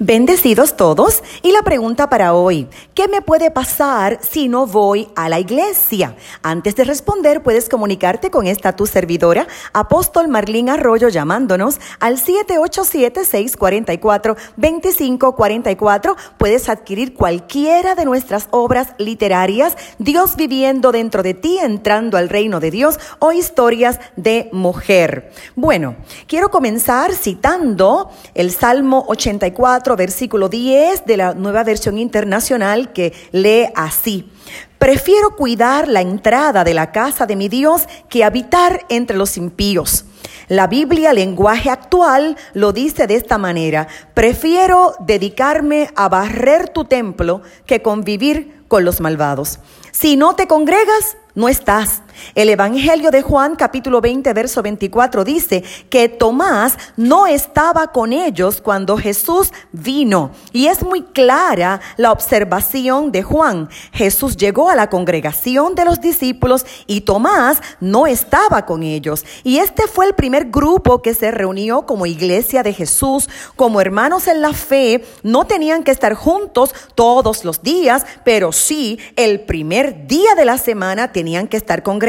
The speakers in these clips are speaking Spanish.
Bendecidos todos. Y la pregunta para hoy, ¿qué me puede pasar si no voy a la iglesia? Antes de responder, puedes comunicarte con esta tu servidora, apóstol Marlín Arroyo, llamándonos al 787-644-2544. Puedes adquirir cualquiera de nuestras obras literarias, Dios viviendo dentro de ti, entrando al reino de Dios o historias de mujer. Bueno, quiero comenzar citando el Salmo 84 versículo 10 de la nueva versión internacional que lee así. Prefiero cuidar la entrada de la casa de mi Dios que habitar entre los impíos. La Biblia, lenguaje actual, lo dice de esta manera. Prefiero dedicarme a barrer tu templo que convivir con los malvados. Si no te congregas, no estás. El Evangelio de Juan capítulo 20 verso 24 dice que Tomás no estaba con ellos cuando Jesús vino. Y es muy clara la observación de Juan. Jesús llegó a la congregación de los discípulos y Tomás no estaba con ellos. Y este fue el primer grupo que se reunió como iglesia de Jesús, como hermanos en la fe. No tenían que estar juntos todos los días, pero sí el primer día de la semana tenían que estar congregados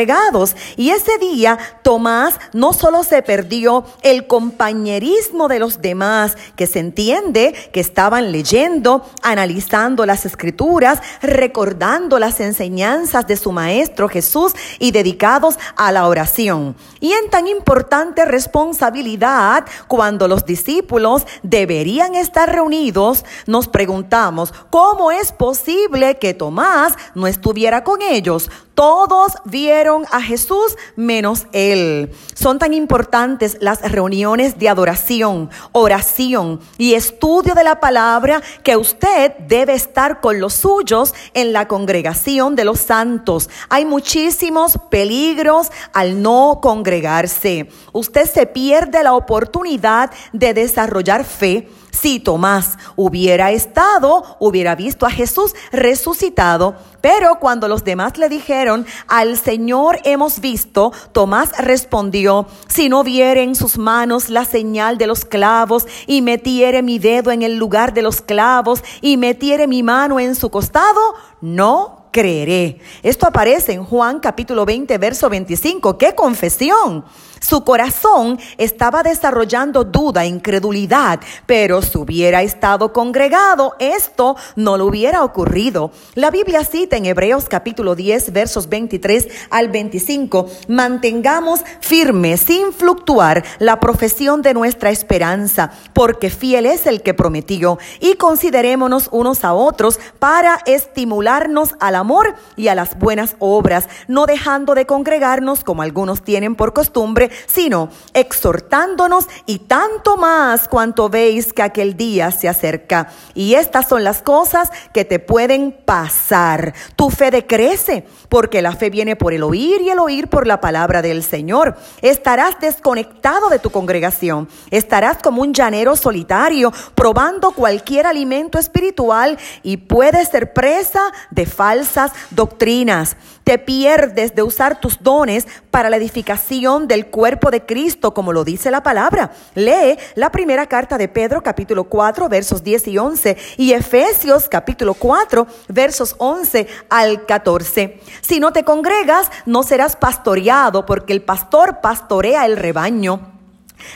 y ese día Tomás no solo se perdió el compañerismo de los demás, que se entiende que estaban leyendo, analizando las escrituras, recordando las enseñanzas de su maestro Jesús y dedicados a la oración. Y en tan importante responsabilidad, cuando los discípulos deberían estar reunidos, nos preguntamos, ¿cómo es posible que Tomás no estuviera con ellos? Todos vieron a Jesús menos él. Son tan importantes las reuniones de adoración, oración y estudio de la palabra que usted debe estar con los suyos en la congregación de los santos. Hay muchísimos peligros al no congregarse. Usted se pierde la oportunidad de desarrollar fe si Tomás hubiera estado, hubiera visto a Jesús resucitado, pero cuando los demás le dijeron, al Señor hemos visto, Tomás respondió, si no viere en sus manos la señal de los clavos y metiere mi dedo en el lugar de los clavos y metiere mi mano en su costado, no creeré. Esto aparece en Juan capítulo 20, verso 25. ¡Qué confesión! Su corazón estaba desarrollando duda, incredulidad, pero si hubiera estado congregado, esto no le hubiera ocurrido. La Biblia cita en Hebreos capítulo 10, versos 23 al 25, mantengamos firme, sin fluctuar, la profesión de nuestra esperanza, porque fiel es el que prometió, y considerémonos unos a otros para estimularnos a la amor y a las buenas obras, no dejando de congregarnos como algunos tienen por costumbre, sino exhortándonos y tanto más cuanto veis que aquel día se acerca. Y estas son las cosas que te pueden pasar. Tu fe decrece, porque la fe viene por el oír y el oír por la palabra del Señor. Estarás desconectado de tu congregación, estarás como un llanero solitario, probando cualquier alimento espiritual y puedes ser presa de falsas doctrinas. Te pierdes de usar tus dones para la edificación del cuerpo de Cristo, como lo dice la palabra. Lee la primera carta de Pedro, capítulo 4, versos 10 y 11, y Efesios, capítulo 4, versos 11 al 14. Si no te congregas, no serás pastoreado, porque el pastor pastorea el rebaño.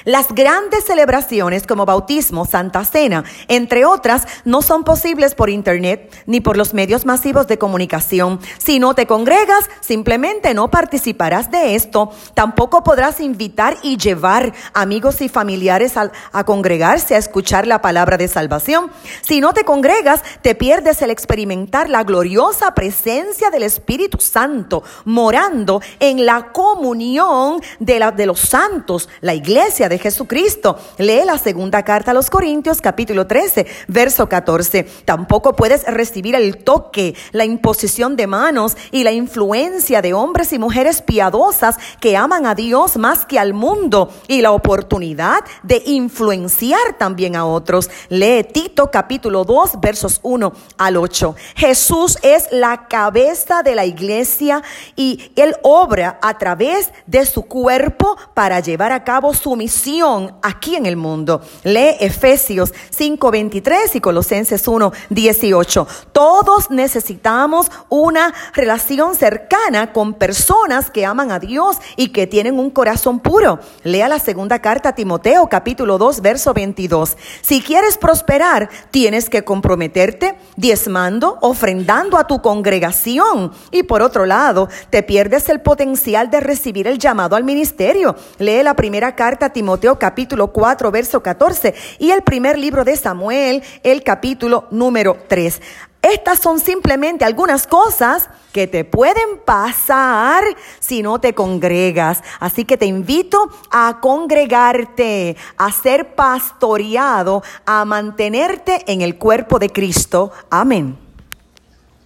Las grandes celebraciones como bautismo, Santa Cena, entre otras, no son posibles por Internet ni por los medios masivos de comunicación. Si no te congregas, simplemente no participarás de esto. Tampoco podrás invitar y llevar amigos y familiares a, congregarse a escuchar la palabra de salvación. Si no te congregas, te pierdes el experimentar la gloriosa presencia del Espíritu Santo morando en la comunión de los santos, la iglesia de Jesucristo. Lee la segunda carta a los Corintios capítulo 13, verso 14. Tampoco puedes recibir el toque, la imposición de manos y la influencia de hombres y mujeres piadosas que aman a Dios más que al mundo y la oportunidad de influenciar también a otros. Lee Tito capítulo 2, versos 1 al 8. Jesús es la cabeza de la iglesia y él obra a través de su cuerpo para llevar a cabo su misión aquí en el mundo. Lee Efesios 5:23 y Colosenses 1:18. Todos necesitamos una relación cercana con personas que aman a Dios y que tienen un corazón puro. Lea la segunda carta a Timoteo capítulo 2 verso 22. Si quieres prosperar, tienes que comprometerte diezmando, ofrendando a tu congregación. Y por otro lado, te pierdes el potencial de recibir el llamado al ministerio. Lee la primera carta Timoteo capítulo 4 verso 14 y el primer libro de Samuel, el capítulo número 3. Estas son simplemente algunas cosas que te pueden pasar si no te congregas. Así que te invito a congregarte, a ser pastoreado, a mantenerte en el cuerpo de Cristo. Amén.